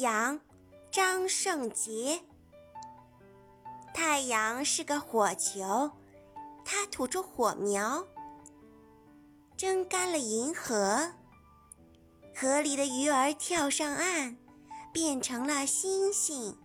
阳，张胜杰。太阳是个火球，它吐出火苗，蒸干了银河。河里的鱼儿跳上岸，变成了星星。